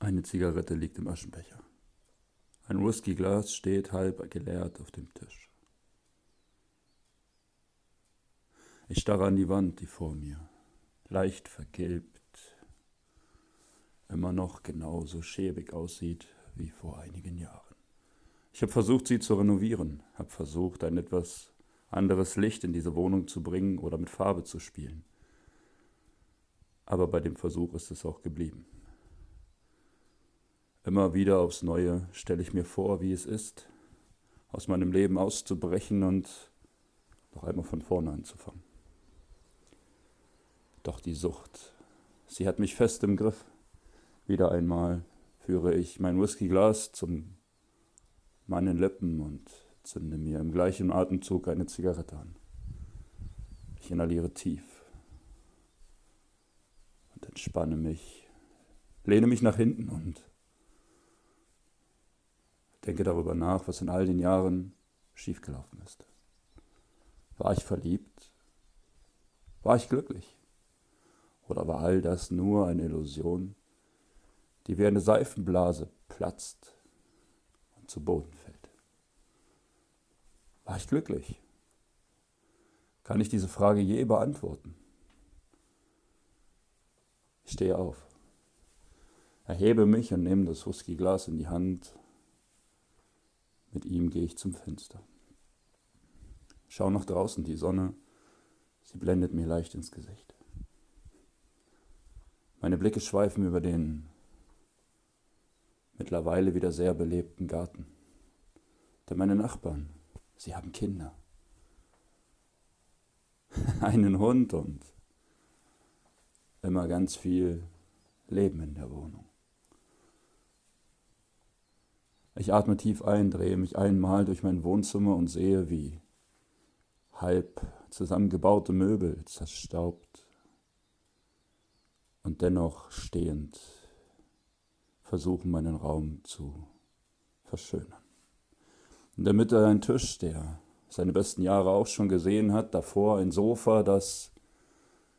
Eine Zigarette liegt im Aschenbecher. Ein Whiskyglas steht halb geleert auf dem Tisch. Ich starre an die Wand, die vor mir, leicht vergilbt, immer noch genauso schäbig aussieht wie vor einigen Jahren. Ich habe versucht, sie zu renovieren, habe versucht, ein etwas anderes Licht in diese Wohnung zu bringen oder mit Farbe zu spielen. Aber bei dem Versuch ist es auch geblieben. Immer wieder aufs Neue stelle ich mir vor, wie es ist, aus meinem Leben auszubrechen und noch einmal von vorne anzufangen. Doch die Sucht, sie hat mich fest im Griff. Wieder einmal führe ich mein Whiskyglas zum meinen Lippen und zünde mir im gleichen Atemzug eine Zigarette an. Ich inhaliere tief und entspanne mich, lehne mich nach hinten und denke darüber nach, was in all den Jahren schiefgelaufen ist. War ich verliebt? War ich glücklich? Oder war all das nur eine Illusion, die wie eine Seifenblase platzt und zu Boden fällt? War ich glücklich? Kann ich diese Frage je beantworten? Ich stehe auf, erhebe mich und nehme das Whiskyglas in die Hand. Mit ihm gehe ich zum Fenster. Schau nach draußen, die Sonne, sie blendet mir leicht ins Gesicht. Meine Blicke schweifen über den mittlerweile wieder sehr belebten Garten. Denn meine Nachbarn, sie haben Kinder. Einen Hund und immer ganz viel Leben in der Wohnung. Ich atme tief ein, drehe mich einmal durch mein Wohnzimmer und sehe, wie halb zusammengebaute Möbel zerstaubt und dennoch stehend versuchen, meinen Raum zu verschönern. In der Mitte ein Tisch, der seine besten Jahre auch schon gesehen hat, davor ein Sofa, das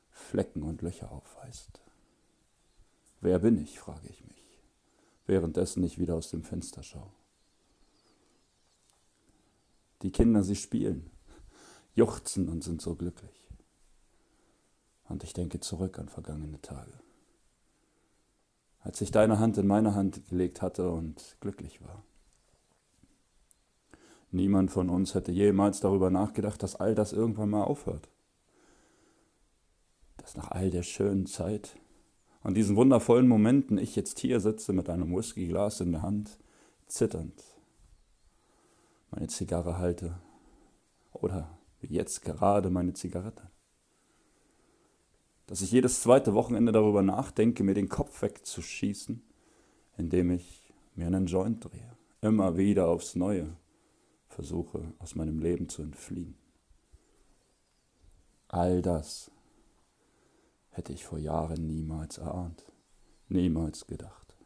Flecken und Löcher aufweist. Wer bin ich, frage ich mich, währenddessen ich wieder aus dem Fenster schaue. Die Kinder, sie spielen, juchzen und sind so glücklich. Und ich denke zurück an vergangene Tage. Als ich deine Hand in meine Hand gelegt hatte und glücklich war. Niemand von uns hätte jemals darüber nachgedacht, dass all das irgendwann mal aufhört. Dass nach all der schönen Zeit und diesen wundervollen Momenten ich jetzt hier sitze mit einem Whiskyglas in der Hand, zitternd, meine Zigarre halte oder wie jetzt gerade meine Zigarette dass ich jedes zweite Wochenende darüber nachdenke, mir den Kopf wegzuschießen, indem ich mir einen Joint drehe. Immer wieder aufs Neue versuche, aus meinem Leben zu entfliehen. All das hätte ich vor Jahren niemals erahnt, niemals gedacht.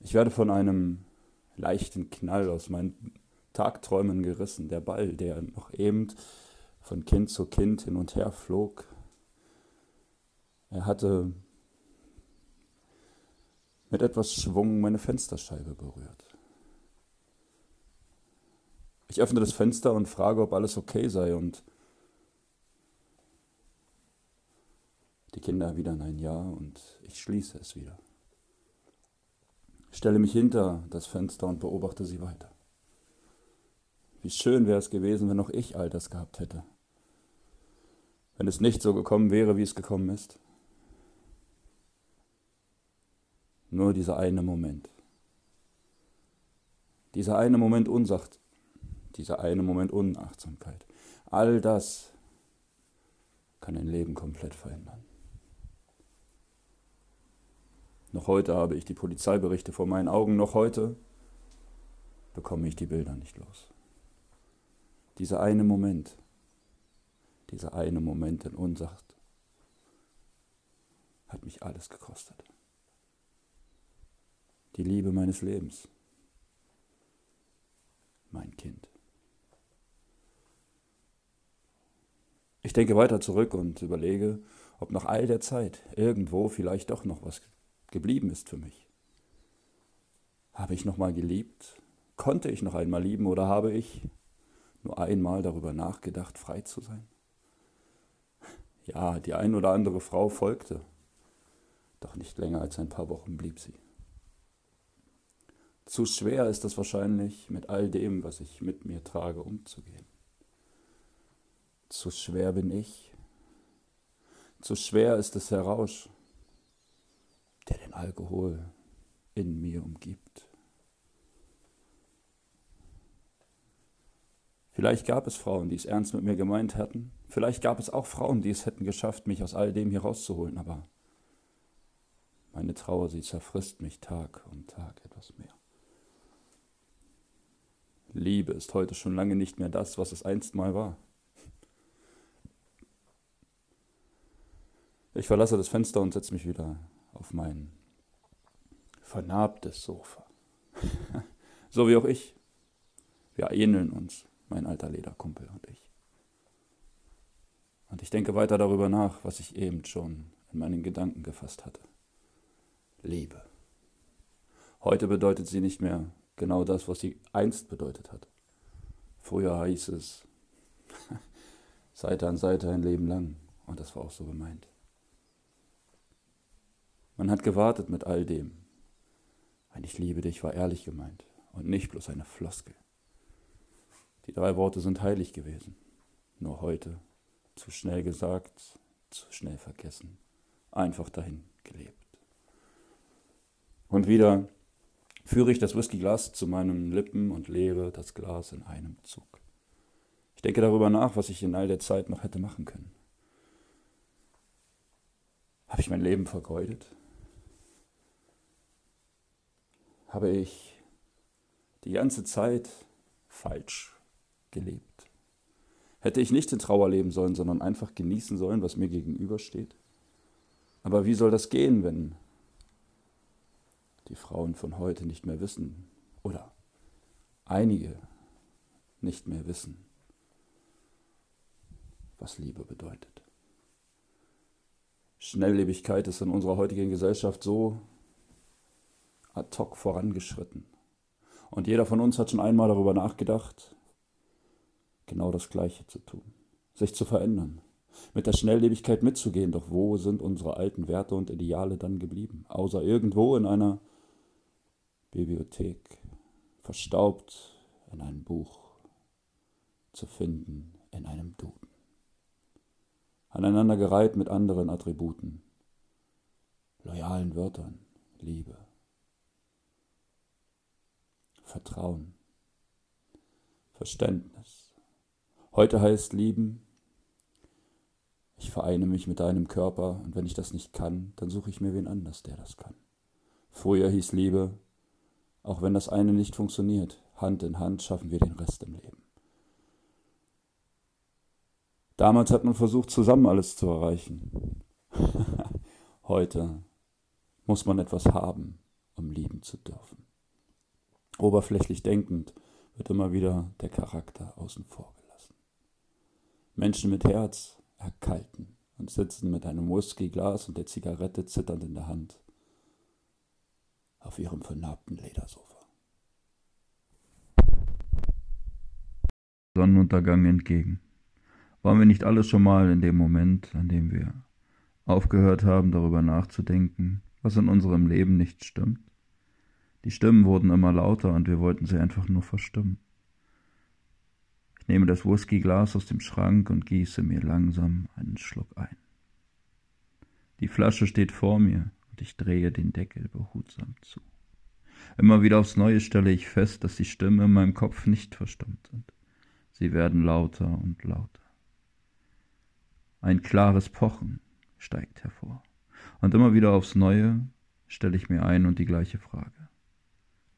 Ich werde von einem leichten Knall aus meinen Tagträumen gerissen. Der Ball, der noch eben von Kind zu Kind hin und her flog, er hatte mit etwas Schwung meine Fensterscheibe berührt. Ich öffne das Fenster und frage, ob alles okay sei und die Kinder erwidern ein Ja und ich schließe es wieder. Ich stelle mich hinter das Fenster und beobachte sie weiter. Wie schön wäre es gewesen, wenn auch ich all das gehabt hätte. Wenn es nicht so gekommen wäre, wie es gekommen ist. Nur dieser eine Moment. Dieser eine Moment Unsacht, dieser eine Moment Unachtsamkeit. All das kann ein Leben komplett verändern. Noch heute habe ich die Polizeiberichte vor meinen Augen, noch heute bekomme ich die Bilder nicht los. Dieser eine Moment, dieser eine Moment in Unsacht hat mich alles gekostet die Liebe meines Lebens, mein Kind. Ich denke weiter zurück und überlege, ob nach all der Zeit irgendwo vielleicht doch noch was geblieben ist für mich. Habe ich noch mal geliebt? Konnte ich noch einmal lieben oder habe ich nur einmal darüber nachgedacht, frei zu sein? Ja, die ein oder andere Frau folgte, doch nicht länger als ein paar Wochen blieb sie. Zu schwer ist es wahrscheinlich, mit all dem, was ich mit mir trage, umzugehen. Zu schwer bin ich. Zu schwer ist es der Rausch, der den Alkohol in mir umgibt. Vielleicht gab es Frauen, die es ernst mit mir gemeint hätten. Vielleicht gab es auch Frauen, die es hätten geschafft, mich aus all dem hier rauszuholen. Aber meine Trauer, sie zerfrisst mich Tag um Tag etwas mehr. Liebe ist heute schon lange nicht mehr das, was es einst mal war. Ich verlasse das Fenster und setze mich wieder auf mein vernarbtes Sofa. so wie auch ich. Wir ähneln uns mein alter Lederkumpel und ich. Und ich denke weiter darüber nach, was ich eben schon in meinen Gedanken gefasst hatte. Liebe. Heute bedeutet sie nicht mehr genau das, was sie einst bedeutet hat. Früher hieß es Seite an Seite ein Leben lang und das war auch so gemeint. Man hat gewartet mit all dem. Ein Ich liebe dich war ehrlich gemeint und nicht bloß eine Floskel. Die drei Worte sind heilig gewesen. Nur heute zu schnell gesagt, zu schnell vergessen, einfach dahin gelebt. Und wieder führe ich das Whiskyglas zu meinen Lippen und leere das Glas in einem Zug. Ich denke darüber nach, was ich in all der Zeit noch hätte machen können. Habe ich mein Leben vergeudet? Habe ich die ganze Zeit falsch gelebt. Hätte ich nicht in Trauer leben sollen, sondern einfach genießen sollen, was mir gegenübersteht? Aber wie soll das gehen, wenn die Frauen von heute nicht mehr wissen oder einige nicht mehr wissen, was Liebe bedeutet? Schnelllebigkeit ist in unserer heutigen Gesellschaft so ad hoc vorangeschritten. Und jeder von uns hat schon einmal darüber nachgedacht, genau das Gleiche zu tun, sich zu verändern, mit der Schnelllebigkeit mitzugehen. Doch wo sind unsere alten Werte und Ideale dann geblieben? Außer irgendwo in einer Bibliothek, verstaubt in einem Buch, zu finden in einem Duden. Aneinandergereiht mit anderen Attributen, loyalen Wörtern, Liebe, Vertrauen, Verständnis, Heute heißt lieben, ich vereine mich mit deinem Körper und wenn ich das nicht kann, dann suche ich mir wen anders, der das kann. Früher hieß Liebe, auch wenn das eine nicht funktioniert, Hand in Hand schaffen wir den Rest im Leben. Damals hat man versucht, zusammen alles zu erreichen. Heute muss man etwas haben, um lieben zu dürfen. Oberflächlich denkend wird immer wieder der Charakter außen vor gelassen. Menschen mit Herz erkalten und sitzen mit einem Whiskyglas und der Zigarette zitternd in der Hand auf ihrem vernarbten Ledersofa. Sonnenuntergang entgegen. Waren wir nicht alle schon mal in dem Moment, an dem wir aufgehört haben, darüber nachzudenken, was in unserem Leben nicht stimmt? Die Stimmen wurden immer lauter und wir wollten sie einfach nur verstimmen. Ich nehme das Whiskyglas aus dem Schrank und gieße mir langsam einen Schluck ein. Die Flasche steht vor mir und ich drehe den Deckel behutsam zu. Immer wieder aufs Neue stelle ich fest, dass die Stimmen in meinem Kopf nicht verstummt sind. Sie werden lauter und lauter. Ein klares Pochen steigt hervor. Und immer wieder aufs Neue stelle ich mir ein und die gleiche Frage.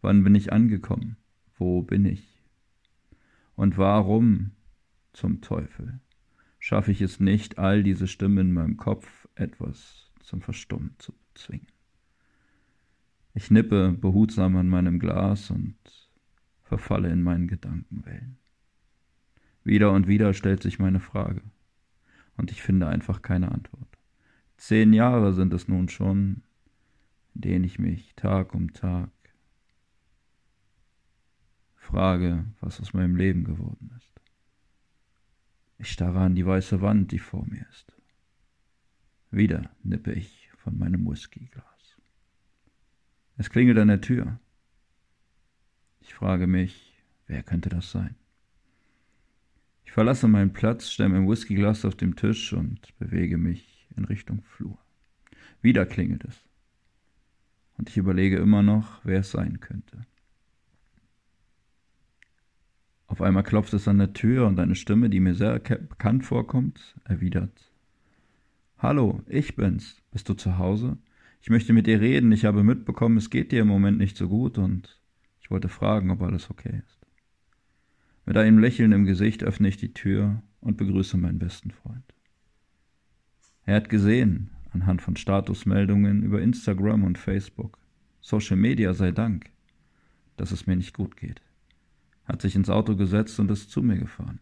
Wann bin ich angekommen? Wo bin ich? Und warum zum Teufel schaffe ich es nicht, all diese Stimmen in meinem Kopf etwas zum Verstummen zu zwingen? Ich nippe behutsam an meinem Glas und verfalle in meinen Gedankenwellen. Wieder und wieder stellt sich meine Frage, und ich finde einfach keine Antwort. Zehn Jahre sind es nun schon, in dehne ich mich Tag um Tag, frage, was aus meinem Leben geworden ist. Ich starre an die weiße Wand, die vor mir ist. Wieder nippe ich von meinem Whiskyglas. Es klingelt an der Tür. Ich frage mich, wer könnte das sein? Ich verlasse meinen Platz, stelle mein Whiskyglas auf dem Tisch und bewege mich in Richtung Flur. Wieder klingelt es. Und ich überlege immer noch, wer es sein könnte. Auf einmal klopft es an der Tür und eine Stimme, die mir sehr bekannt vorkommt, erwidert Hallo, ich bin's. Bist du zu Hause? Ich möchte mit dir reden. Ich habe mitbekommen, es geht dir im Moment nicht so gut und ich wollte fragen, ob alles okay ist. Mit einem Lächeln im Gesicht öffne ich die Tür und begrüße meinen besten Freund. Er hat gesehen, anhand von Statusmeldungen über Instagram und Facebook, Social Media sei Dank, dass es mir nicht gut geht, hat sich ins Auto gesetzt und ist zu mir gefahren.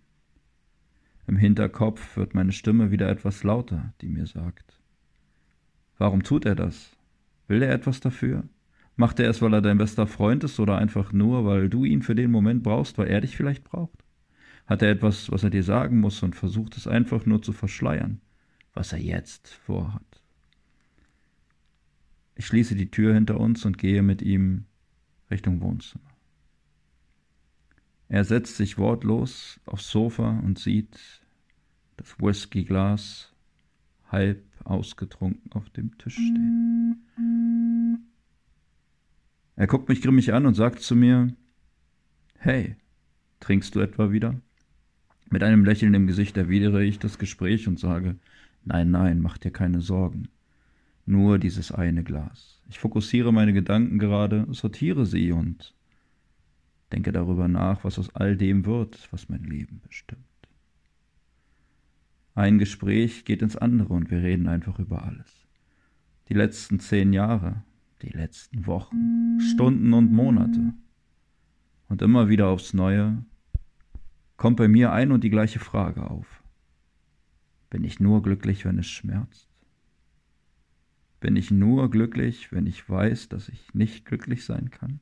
Im Hinterkopf wird meine Stimme wieder etwas lauter, die mir sagt, warum tut er das? Will er etwas dafür? Macht er es, weil er dein bester Freund ist oder einfach nur, weil du ihn für den Moment brauchst, weil er dich vielleicht braucht? Hat er etwas, was er dir sagen muss und versucht es einfach nur zu verschleiern, was er jetzt vorhat? Ich schließe die Tür hinter uns und gehe mit ihm Richtung Wohnzimmer. Er setzt sich wortlos aufs Sofa und sieht das Whiskyglas halb ausgetrunken auf dem Tisch stehen. Er guckt mich grimmig an und sagt zu mir, Hey, trinkst du etwa wieder? Mit einem Lächeln im Gesicht erwidere ich das Gespräch und sage, Nein, nein, mach dir keine Sorgen. Nur dieses eine Glas. Ich fokussiere meine Gedanken gerade, sortiere sie und denke darüber nach, was aus all dem wird, was mein Leben bestimmt. Ein Gespräch geht ins andere und wir reden einfach über alles. Die letzten zehn Jahre, die letzten Wochen, Stunden und Monate. Und immer wieder aufs Neue kommt bei mir ein und die gleiche Frage auf. Bin ich nur glücklich, wenn es schmerzt? Bin ich nur glücklich, wenn ich weiß, dass ich nicht glücklich sein kann?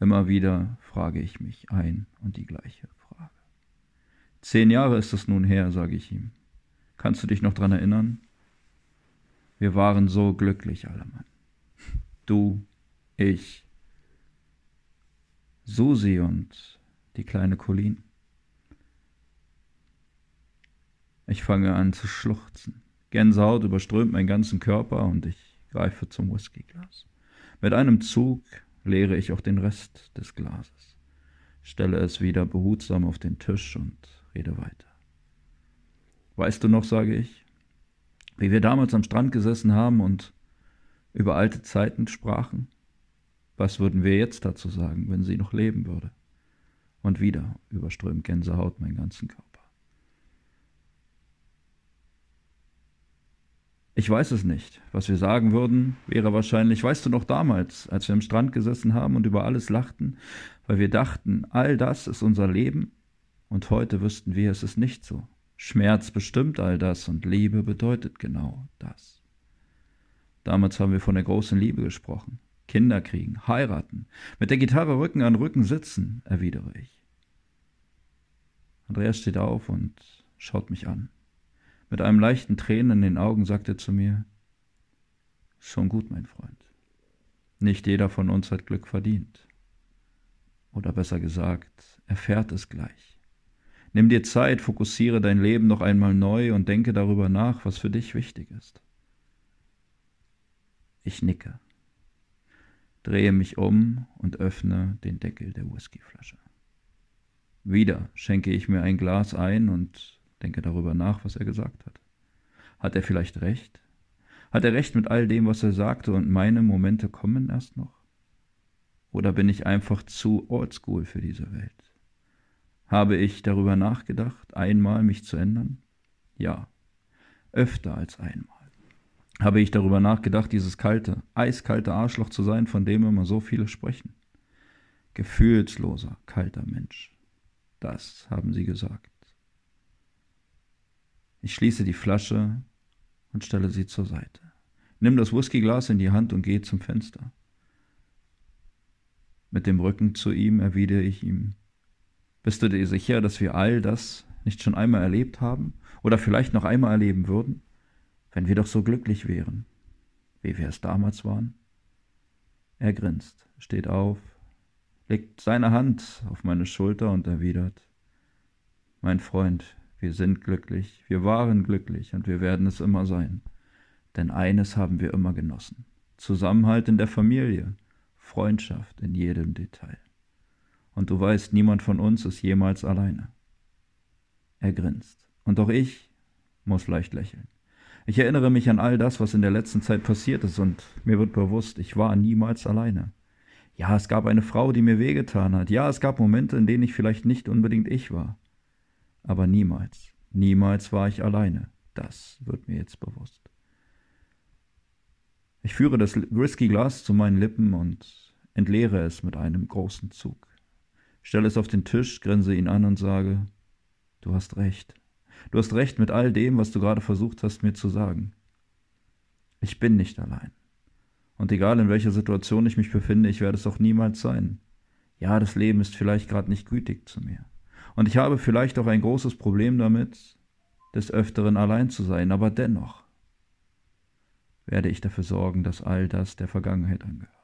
Immer wieder frage ich mich ein und die gleiche Frage. Zehn Jahre ist es nun her, sage ich ihm. Kannst du dich noch dran erinnern? Wir waren so glücklich, Allemann. Du, ich, Susi und die kleine Colleen. Ich fange an zu schluchzen. Gänsehaut überströmt meinen ganzen Körper und ich greife zum Whiskyglas. Mit einem Zug leere ich auch den Rest des Glases, stelle es wieder behutsam auf den Tisch und rede weiter. Weißt du noch, sage ich, wie wir damals am Strand gesessen haben und über alte Zeiten sprachen? Was würden wir jetzt dazu sagen, wenn sie noch leben würde? Und wieder überströmt Gänsehaut meinen ganzen Körper. Ich weiß es nicht. Was wir sagen würden, wäre wahrscheinlich, weißt du noch damals, als wir am Strand gesessen haben und über alles lachten, weil wir dachten, all das ist unser Leben, und heute wüssten wir, es ist nicht so. Schmerz bestimmt all das und Liebe bedeutet genau das. Damals haben wir von der großen Liebe gesprochen. Kinder kriegen, heiraten, mit der Gitarre Rücken an Rücken sitzen, erwidere ich. Andreas steht auf und schaut mich an. Mit einem leichten Tränen in den Augen sagt er zu mir, Schon gut, mein Freund. Nicht jeder von uns hat Glück verdient. Oder besser gesagt, erfährt es gleich. Nimm dir Zeit, fokussiere dein Leben noch einmal neu und denke darüber nach, was für dich wichtig ist. Ich nicke, drehe mich um und öffne den Deckel der Whiskyflasche. Wieder schenke ich mir ein Glas ein und Denke darüber nach, was er gesagt hat. Hat er vielleicht recht? Hat er recht mit all dem, was er sagte, und meine Momente kommen erst noch? Oder bin ich einfach zu oldschool für diese Welt? Habe ich darüber nachgedacht, einmal mich zu ändern? Ja, öfter als einmal. Habe ich darüber nachgedacht, dieses kalte, eiskalte Arschloch zu sein, von dem immer so viele sprechen? Gefühlsloser, kalter Mensch. Das haben sie gesagt. Ich schließe die Flasche und stelle sie zur Seite. Nimm das Whiskyglas in die Hand und geh zum Fenster. Mit dem Rücken zu ihm erwidere ich ihm, bist du dir sicher, dass wir all das nicht schon einmal erlebt haben oder vielleicht noch einmal erleben würden, wenn wir doch so glücklich wären, wie wir es damals waren? Er grinst, steht auf, legt seine Hand auf meine Schulter und erwidert, mein Freund, wir sind glücklich, wir waren glücklich und wir werden es immer sein. Denn eines haben wir immer genossen. Zusammenhalt in der Familie, Freundschaft in jedem Detail. Und du weißt, niemand von uns ist jemals alleine. Er grinst. Und auch ich muss leicht lächeln. Ich erinnere mich an all das, was in der letzten Zeit passiert ist, und mir wird bewusst, ich war niemals alleine. Ja, es gab eine Frau, die mir wehgetan hat. Ja, es gab Momente, in denen ich vielleicht nicht unbedingt ich war. Aber niemals, niemals war ich alleine. Das wird mir jetzt bewusst. Ich führe das Whisky-Glas zu meinen Lippen und entleere es mit einem großen Zug. Stelle es auf den Tisch, grinse ihn an und sage, du hast recht. Du hast recht mit all dem, was du gerade versucht hast, mir zu sagen. Ich bin nicht allein. Und egal in welcher Situation ich mich befinde, ich werde es auch niemals sein. Ja, das Leben ist vielleicht gerade nicht gütig zu mir. Und ich habe vielleicht auch ein großes Problem damit, des Öfteren allein zu sein, aber dennoch, werde ich dafür sorgen, dass all das der Vergangenheit angehört.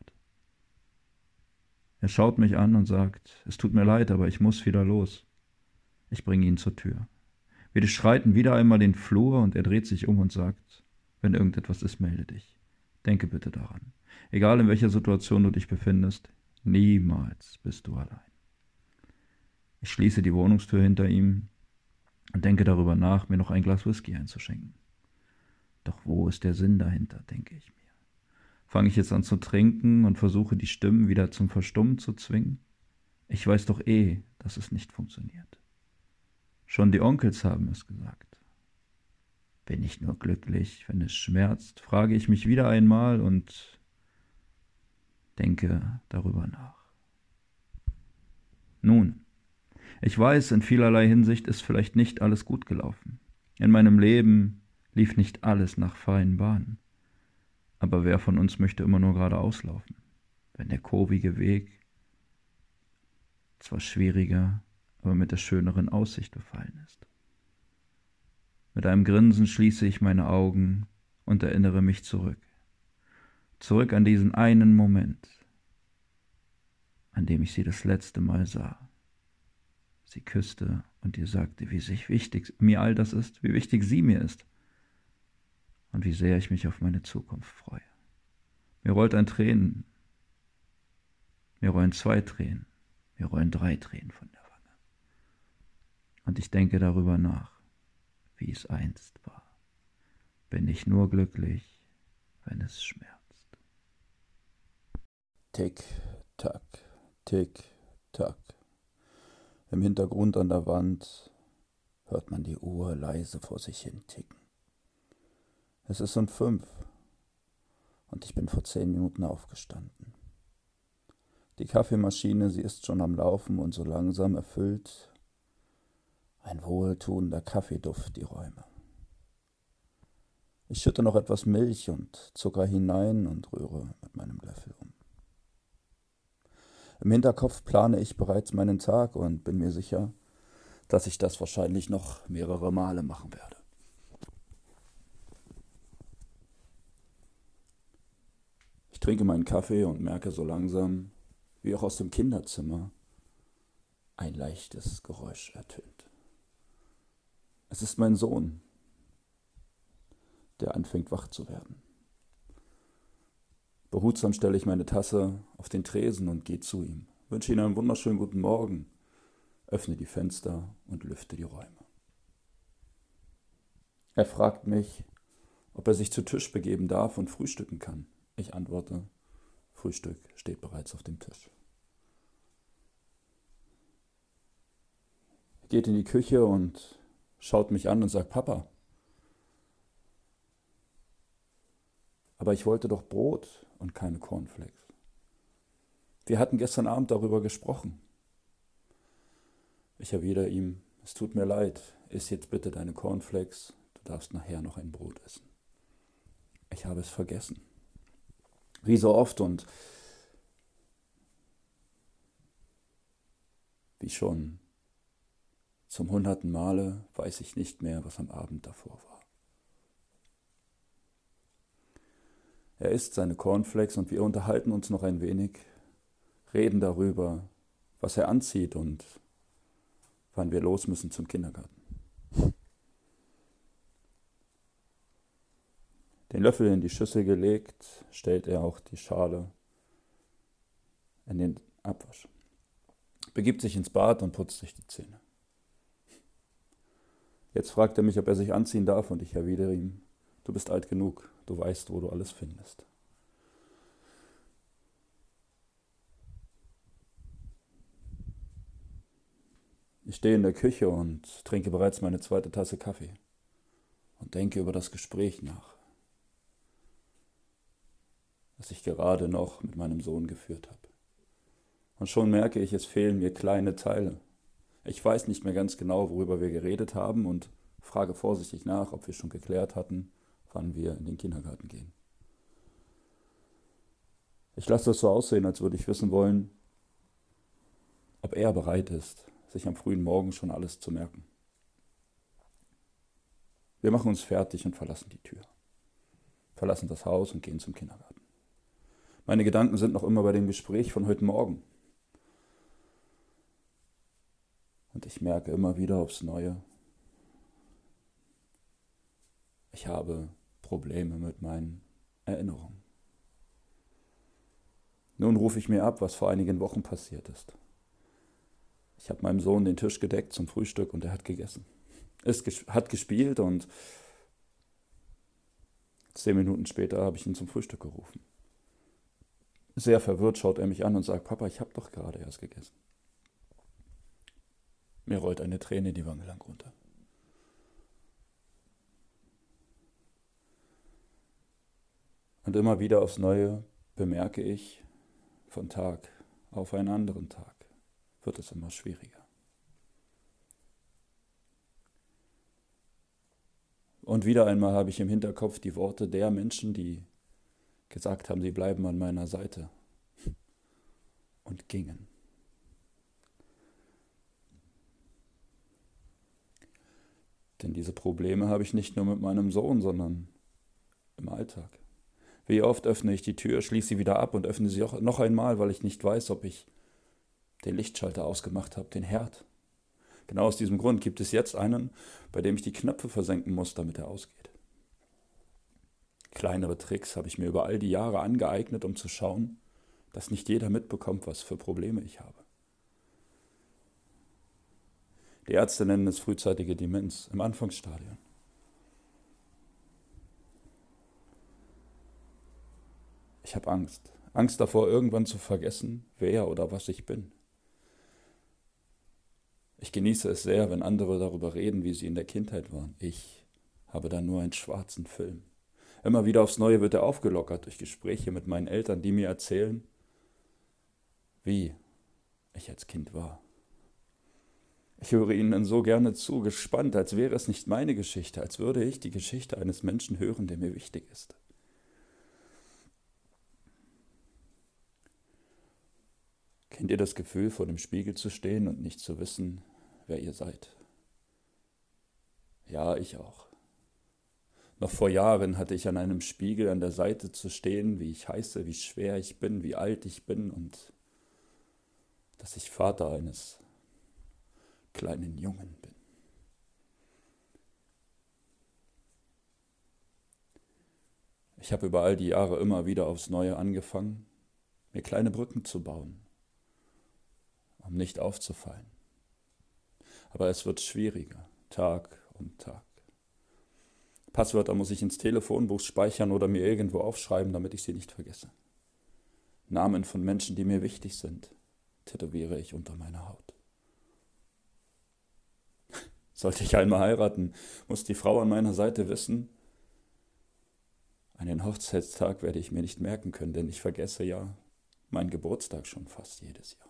Er schaut mich an und sagt, es tut mir leid, aber ich muss wieder los. Ich bringe ihn zur Tür. Wir schreiten wieder einmal den Flur und er dreht sich um und sagt, wenn irgendetwas ist, melde dich. Denke bitte daran. Egal in welcher Situation du dich befindest, niemals bist du allein. Ich schließe die Wohnungstür hinter ihm und denke darüber nach, mir noch ein Glas Whisky einzuschenken. Doch wo ist der Sinn dahinter, denke ich mir. Fange ich jetzt an zu trinken und versuche die Stimmen wieder zum Verstummen zu zwingen? Ich weiß doch eh, dass es nicht funktioniert. Schon die Onkels haben es gesagt. Bin ich nur glücklich, wenn es schmerzt, frage ich mich wieder einmal und denke darüber nach. Nun, ich weiß, in vielerlei Hinsicht ist vielleicht nicht alles gut gelaufen. In meinem Leben lief nicht alles nach freien Bahnen. Aber wer von uns möchte immer nur geradeaus laufen, wenn der kurvige Weg zwar schwieriger, aber mit der schöneren Aussicht befallen ist? Mit einem Grinsen schließe ich meine Augen und erinnere mich zurück. Zurück an diesen einen Moment, an dem ich sie das letzte Mal sah. Sie küsste und ihr sagte, wie sich wichtig mir all das ist, wie wichtig sie mir ist und wie sehr ich mich auf meine Zukunft freue. Mir rollt ein Tränen, mir rollen zwei Tränen, mir rollen drei Tränen von der Wange. Und ich denke darüber nach, wie es einst war. Bin ich nur glücklich, wenn es schmerzt. Tick, tack, tick, tack. Im Hintergrund an der Wand hört man die Uhr leise vor sich hin ticken. Es ist um fünf und ich bin vor zehn Minuten aufgestanden. Die Kaffeemaschine, sie ist schon am Laufen und so langsam erfüllt ein wohltuender Kaffeeduft die Räume. Ich schütte noch etwas Milch und Zucker hinein und rühre mit meinem Löffel um. Im Hinterkopf plane ich bereits meinen Tag und bin mir sicher, dass ich das wahrscheinlich noch mehrere Male machen werde. Ich trinke meinen Kaffee und merke so langsam, wie auch aus dem Kinderzimmer ein leichtes Geräusch ertönt. Es ist mein Sohn, der anfängt wach zu werden. Behutsam stelle ich meine Tasse auf den Tresen und gehe zu ihm, wünsche ihm einen wunderschönen guten Morgen, öffne die Fenster und lüfte die Räume. Er fragt mich, ob er sich zu Tisch begeben darf und frühstücken kann. Ich antworte, Frühstück steht bereits auf dem Tisch. Er geht in die Küche und schaut mich an und sagt, Papa, aber ich wollte doch Brot und keine Cornflakes. Wir hatten gestern Abend darüber gesprochen. Ich erwidere ihm, es tut mir leid, iss jetzt bitte deine Cornflakes, du darfst nachher noch ein Brot essen. Ich habe es vergessen. Wie so oft und wie schon zum hunderten Male weiß ich nicht mehr, was am Abend davor war. Er isst seine Cornflakes und wir unterhalten uns noch ein wenig, reden darüber, was er anzieht und wann wir los müssen zum Kindergarten. Den Löffel in die Schüssel gelegt, stellt er auch die Schale in den Abwasch, begibt sich ins Bad und putzt sich die Zähne. Jetzt fragt er mich, ob er sich anziehen darf, und ich erwidere ihm, du bist alt genug, du weißt, wo du alles findest. Ich stehe in der Küche und trinke bereits meine zweite Tasse Kaffee und denke über das Gespräch nach, das ich gerade noch mit meinem Sohn geführt habe. Und schon merke ich, es fehlen mir kleine Teile. Ich weiß nicht mehr ganz genau, worüber wir geredet haben und frage vorsichtig nach, ob wir schon geklärt hatten, wann wir in den Kindergarten gehen. Ich lasse das so aussehen, als würde ich wissen wollen, ob er bereit ist, sich am frühen Morgen schon alles zu merken. Wir machen uns fertig und verlassen die Tür, verlassen das Haus und gehen zum Kindergarten. Meine Gedanken sind noch immer bei dem Gespräch von heute Morgen. Und ich merke immer wieder aufs Neue, ich habe Probleme mit meinen Erinnerungen. Nun rufe ich mir ab, was vor einigen Wochen passiert ist. Ich habe meinem Sohn den Tisch gedeckt zum Frühstück und er hat gegessen. Es hat gespielt und zehn Minuten später habe ich ihn zum Frühstück gerufen. Sehr verwirrt schaut er mich an und sagt, Papa, ich habe doch gerade erst gegessen. Mir rollt eine Träne die Wange lang runter. Und immer wieder aufs Neue bemerke ich von Tag auf einen anderen Tag, wird es immer schwieriger. Und wieder einmal habe ich im Hinterkopf die Worte der Menschen, die gesagt haben, sie bleiben an meiner Seite und gingen. Denn diese Probleme habe ich nicht nur mit meinem Sohn, sondern im Alltag. Wie oft öffne ich die Tür, schließe sie wieder ab und öffne sie auch noch einmal, weil ich nicht weiß, ob ich den Lichtschalter ausgemacht habe, den Herd. Genau aus diesem Grund gibt es jetzt einen, bei dem ich die Knöpfe versenken muss, damit er ausgeht. Kleinere Tricks habe ich mir über all die Jahre angeeignet, um zu schauen, dass nicht jeder mitbekommt, was für Probleme ich habe. Die Ärzte nennen es frühzeitige Demenz im Anfangsstadium. Ich habe Angst. Angst davor, irgendwann zu vergessen, wer oder was ich bin. Ich genieße es sehr, wenn andere darüber reden, wie sie in der Kindheit waren. Ich habe da nur einen schwarzen Film. Immer wieder aufs Neue wird er aufgelockert durch Gespräche mit meinen Eltern, die mir erzählen, wie ich als Kind war. Ich höre ihnen so gerne zu, gespannt, als wäre es nicht meine Geschichte, als würde ich die Geschichte eines Menschen hören, der mir wichtig ist. Kennt ihr das Gefühl, vor dem Spiegel zu stehen und nicht zu wissen, wer ihr seid? Ja, ich auch. Noch vor Jahren hatte ich an einem Spiegel an der Seite zu stehen, wie ich heiße, wie schwer ich bin, wie alt ich bin und dass ich Vater eines kleinen Jungen bin. Ich habe über all die Jahre immer wieder aufs Neue angefangen, mir kleine Brücken zu bauen, um nicht aufzufallen. Aber es wird schwieriger, Tag um Tag. Passwörter muss ich ins Telefonbuch speichern oder mir irgendwo aufschreiben, damit ich sie nicht vergesse. Namen von Menschen, die mir wichtig sind, tätowiere ich unter meiner Haut. Sollte ich einmal heiraten, muss die Frau an meiner Seite wissen, einen Hochzeitstag werde ich mir nicht merken können, denn ich vergesse ja meinen Geburtstag schon fast jedes Jahr.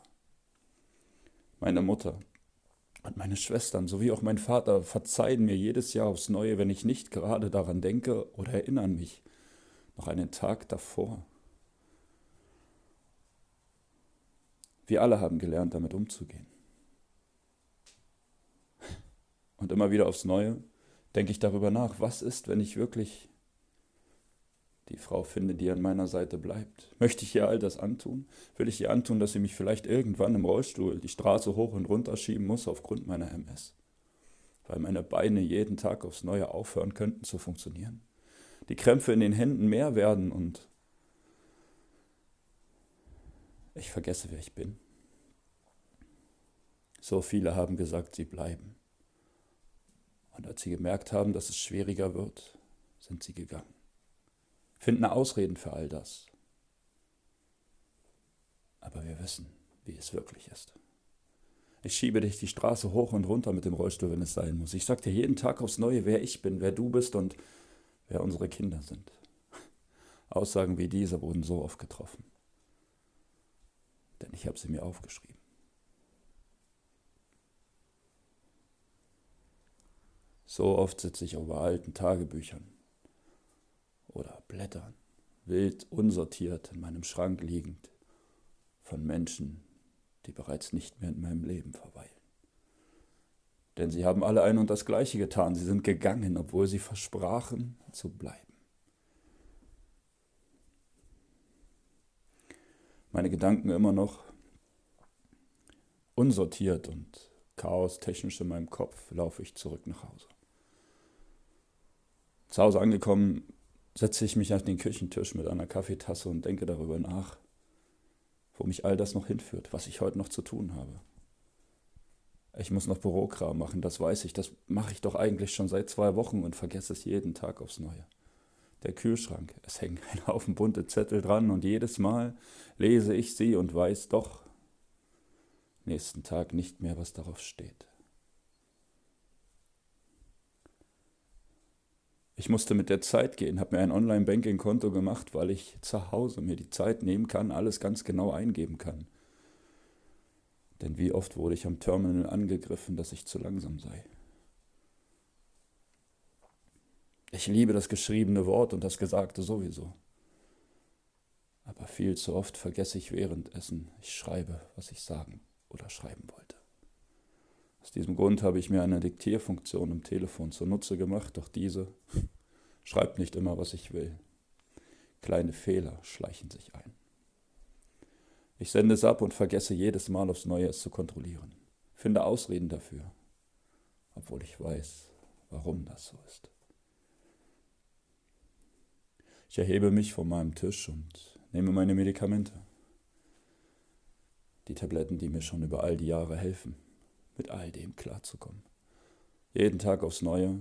Meine Mutter und meine Schwestern sowie auch mein Vater verzeihen mir jedes Jahr aufs Neue, wenn ich nicht gerade daran denke oder erinnern mich, noch einen Tag davor. Wir alle haben gelernt, damit umzugehen. Und immer wieder aufs Neue denke ich darüber nach, was ist, wenn ich wirklich die Frau finde, die an meiner Seite bleibt. Möchte ich ihr all das antun? Will ich ihr antun, dass sie mich vielleicht irgendwann im Rollstuhl die Straße hoch und runter schieben muss aufgrund meiner MS? Weil meine Beine jeden Tag aufs Neue aufhören könnten zu funktionieren? Die Krämpfe in den Händen mehr werden und ich vergesse, wer ich bin. So viele haben gesagt, sie bleiben. Und als sie gemerkt haben, dass es schwieriger wird, sind sie gegangen finden Ausreden für all das. Aber wir wissen, wie es wirklich ist. Ich schiebe dich die Straße hoch und runter mit dem Rollstuhl, wenn es sein muss. Ich sage dir jeden Tag aufs Neue, wer ich bin, wer du bist und wer unsere Kinder sind. Aussagen wie diese wurden so oft getroffen. Denn ich habe sie mir aufgeschrieben. So oft sitze ich über alten Tagebüchern oder Blättern, wild unsortiert in meinem Schrank liegend, von Menschen, die bereits nicht mehr in meinem Leben verweilen. Denn sie haben alle ein und das Gleiche getan, sie sind gegangen, obwohl sie versprachen zu bleiben. Meine Gedanken immer noch unsortiert und chaostechnisch in meinem Kopf laufe ich zurück nach Hause. Zu Hause angekommen, setze ich mich auf den Küchentisch mit einer Kaffeetasse und denke darüber nach, wo mich all das noch hinführt, was ich heute noch zu tun habe. Ich muss noch Bürokram machen, das weiß ich. Das mache ich doch eigentlich schon seit zwei Wochen und vergesse es jeden Tag aufs Neue. Der Kühlschrank, es hängen ein Haufen bunte Zettel dran und jedes Mal lese ich sie und weiß doch nächsten Tag nicht mehr, was darauf steht. Ich musste mit der Zeit gehen, habe mir ein Online-Banking-Konto gemacht, weil ich zu Hause mir die Zeit nehmen kann, alles ganz genau eingeben kann. Denn wie oft wurde ich am Terminal angegriffen, dass ich zu langsam sei. Ich liebe das geschriebene Wort und das Gesagte sowieso. Aber viel zu oft vergesse ich währenddessen, ich schreibe, was ich sagen oder schreiben wollte. Aus diesem Grund habe ich mir eine Diktierfunktion im Telefon zunutze gemacht, doch diese schreibt nicht immer, was ich will. Kleine Fehler schleichen sich ein. Ich sende es ab und vergesse jedes Mal aufs Neue es zu kontrollieren. Finde Ausreden dafür, obwohl ich weiß, warum das so ist. Ich erhebe mich von meinem Tisch und nehme meine Medikamente. Die Tabletten, die mir schon über all die Jahre helfen mit all dem klarzukommen. Jeden Tag aufs Neue.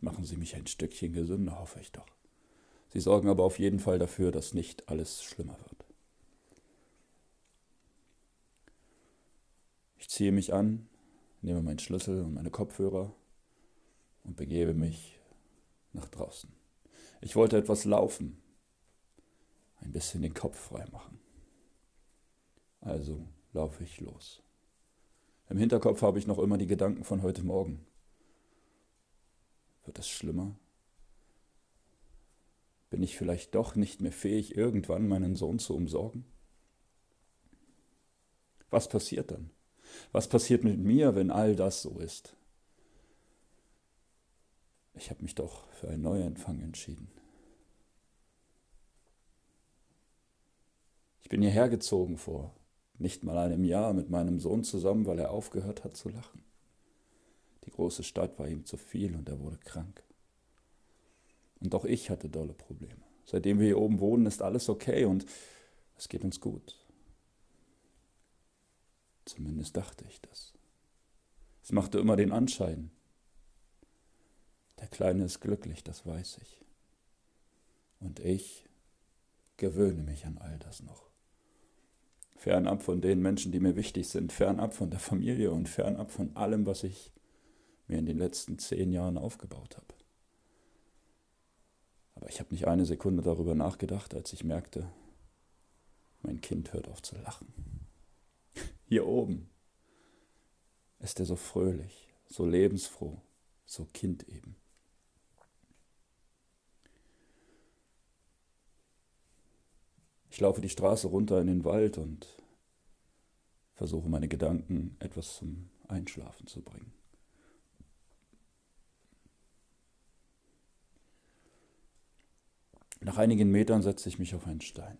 Machen Sie mich ein Stückchen gesünder, hoffe ich doch. Sie sorgen aber auf jeden Fall dafür, dass nicht alles schlimmer wird. Ich ziehe mich an, nehme meinen Schlüssel und meine Kopfhörer und begebe mich nach draußen. Ich wollte etwas laufen, ein bisschen den Kopf frei machen. Also laufe ich los. Im Hinterkopf habe ich noch immer die Gedanken von heute Morgen. Wird es schlimmer? Bin ich vielleicht doch nicht mehr fähig, irgendwann meinen Sohn zu umsorgen? Was passiert dann? Was passiert mit mir, wenn all das so ist? Ich habe mich doch für einen Neuanfang entschieden. Ich bin hierher gezogen vor nicht mal einem Jahr mit meinem Sohn zusammen, weil er aufgehört hat zu lachen. Die große Stadt war ihm zu viel und er wurde krank. Und auch ich hatte dolle Probleme. Seitdem wir hier oben wohnen, ist alles okay und es geht uns gut. Zumindest dachte ich das. Es machte immer den Anschein. Der Kleine ist glücklich, das weiß ich. Und ich gewöhne mich an all das noch fernab von den Menschen, die mir wichtig sind, fernab von der Familie und fernab von allem, was ich mir in den letzten zehn Jahren aufgebaut habe. Aber ich habe nicht eine Sekunde darüber nachgedacht, als ich merkte, mein Kind hört auf zu lachen. Hier oben ist er so fröhlich, so lebensfroh, so Kind eben. Ich laufe die Straße runter in den Wald und versuche meine Gedanken etwas zum Einschlafen zu bringen. Nach einigen Metern setze ich mich auf einen Stein,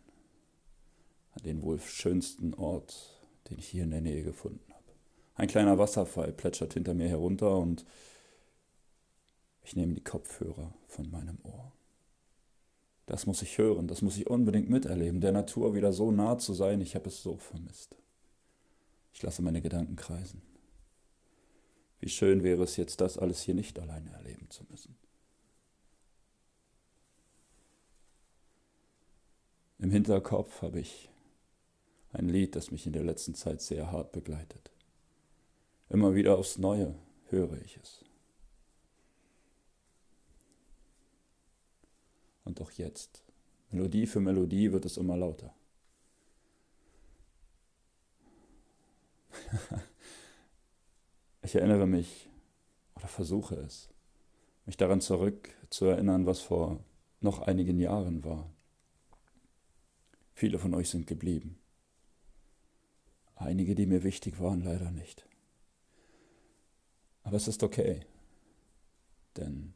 an den wohl schönsten Ort, den ich hier in der Nähe gefunden habe. Ein kleiner Wasserfall plätschert hinter mir herunter und ich nehme die Kopfhörer von meinem Ohr. Das muss ich hören, das muss ich unbedingt miterleben, der Natur wieder so nah zu sein, ich habe es so vermisst. Ich lasse meine Gedanken kreisen. Wie schön wäre es jetzt, das alles hier nicht alleine erleben zu müssen. Im Hinterkopf habe ich ein Lied, das mich in der letzten Zeit sehr hart begleitet. Immer wieder aufs Neue höre ich es. Und auch jetzt, Melodie für Melodie, wird es immer lauter. ich erinnere mich oder versuche es, mich daran zurück zu erinnern, was vor noch einigen Jahren war. Viele von euch sind geblieben. Einige, die mir wichtig waren, leider nicht. Aber es ist okay, denn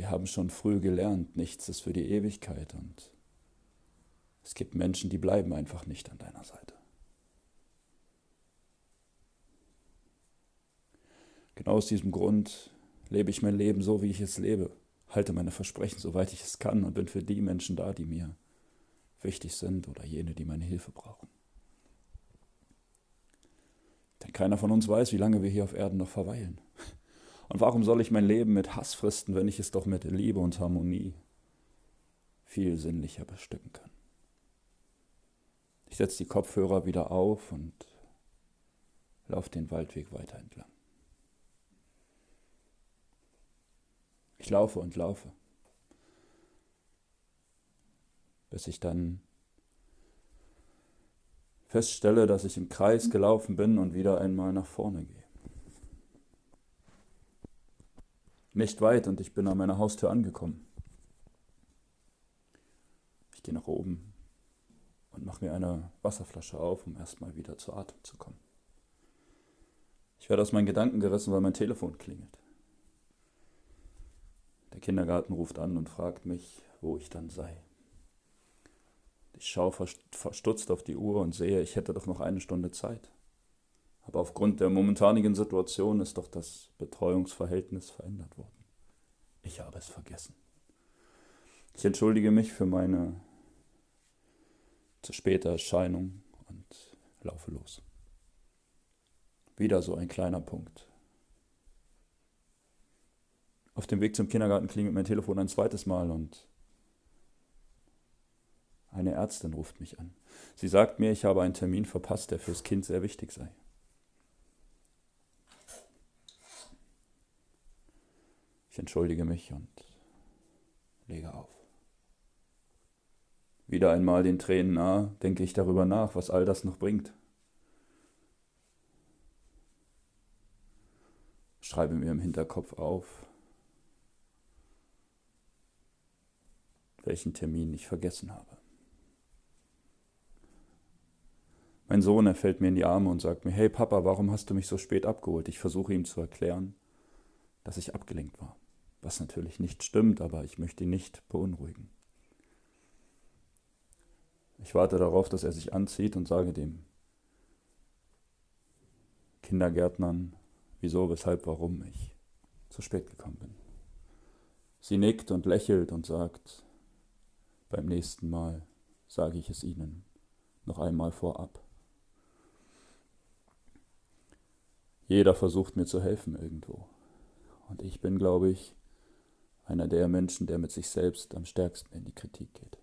wir haben schon früh gelernt, nichts ist für die Ewigkeit und es gibt Menschen, die bleiben einfach nicht an deiner Seite. Genau aus diesem Grund lebe ich mein Leben so, wie ich es lebe halte meine Versprechen, soweit ich es kann und bin für die Menschen da, die mir wichtig sind oder jene, die meine Hilfe brauchen. Denn keiner von uns weiß, wie lange wir hier auf Erden noch verweilen. Und warum soll ich mein Leben mit Hass fristen, wenn ich es doch mit Liebe und Harmonie viel sinnlicher bestücken kann? Ich setze die Kopfhörer wieder auf und laufe den Waldweg weiter entlang. Ich laufe und laufe, bis ich dann feststelle, dass ich im Kreis gelaufen bin und wieder einmal nach vorne gehe. Nicht weit und ich bin an meiner Haustür angekommen. Ich gehe nach oben und mache mir eine Wasserflasche auf, um erstmal wieder zu Atem zu kommen. Ich werde aus meinen Gedanken gerissen, weil mein Telefon klingelt. Der Kindergarten ruft an und fragt mich, wo ich dann sei. Ich schaue verstutzt auf die Uhr und sehe, ich hätte doch noch eine Stunde Zeit. Aber aufgrund der momentanigen Situation ist doch das Betreuungsverhältnis verändert worden. Ich habe es vergessen. Ich entschuldige mich für meine zu späte Erscheinung und laufe los. Wieder so ein kleiner Punkt, auf dem Weg zum Kindergarten klingelt mein Telefon ein zweites Mal und eine Ärztin ruft mich an. Sie sagt mir, ich habe einen Termin verpasst, der fürs Kind sehr wichtig sei. Ich entschuldige mich und lege auf. Wieder einmal den Tränen nah, denke ich darüber nach, was all das noch bringt. Schreibe mir im Hinterkopf auf, welchen Termin ich vergessen habe. Mein Sohn, er fällt mir in die Arme und sagt mir, hey Papa, warum hast du mich so spät abgeholt? Ich versuche ihm zu erklären, dass ich abgelenkt war. Was natürlich nicht stimmt, aber ich möchte ihn nicht beunruhigen. Ich warte darauf, dass er sich anzieht und sage dem Kindergärtnern, wieso, weshalb, warum ich zu spät gekommen bin. Sie nickt und lächelt und sagt, beim nächsten Mal sage ich es Ihnen noch einmal vorab. Jeder versucht mir zu helfen irgendwo. Und ich bin, glaube ich, einer der Menschen, der mit sich selbst am stärksten in die Kritik geht.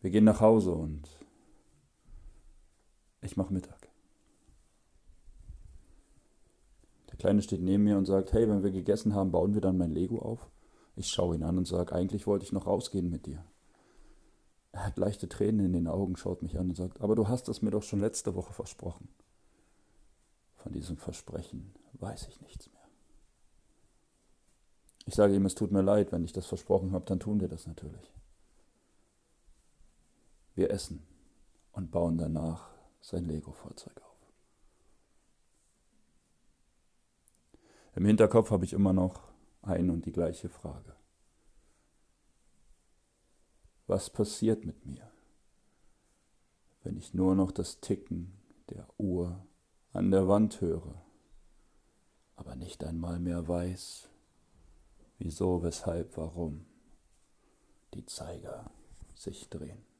Wir gehen nach Hause und ich mache Mittag. Der Kleine steht neben mir und sagt, hey, wenn wir gegessen haben, bauen wir dann mein Lego auf? Ich schaue ihn an und sage, eigentlich wollte ich noch rausgehen mit dir. Er hat leichte Tränen in den Augen, schaut mich an und sagt, aber du hast es mir doch schon letzte Woche versprochen. Von diesem Versprechen weiß ich nichts mehr. Ich sage ihm, es tut mir leid, wenn ich das versprochen habe, dann tun wir das natürlich. Wir essen und bauen danach sein Lego-Fahrzeug auf. Im Hinterkopf habe ich immer noch ein und die gleiche Frage. Was passiert mit mir, wenn ich nur noch das Ticken der Uhr an der Wand höre, aber nicht einmal mehr weiß, wieso, weshalb, warum die Zeiger sich drehen?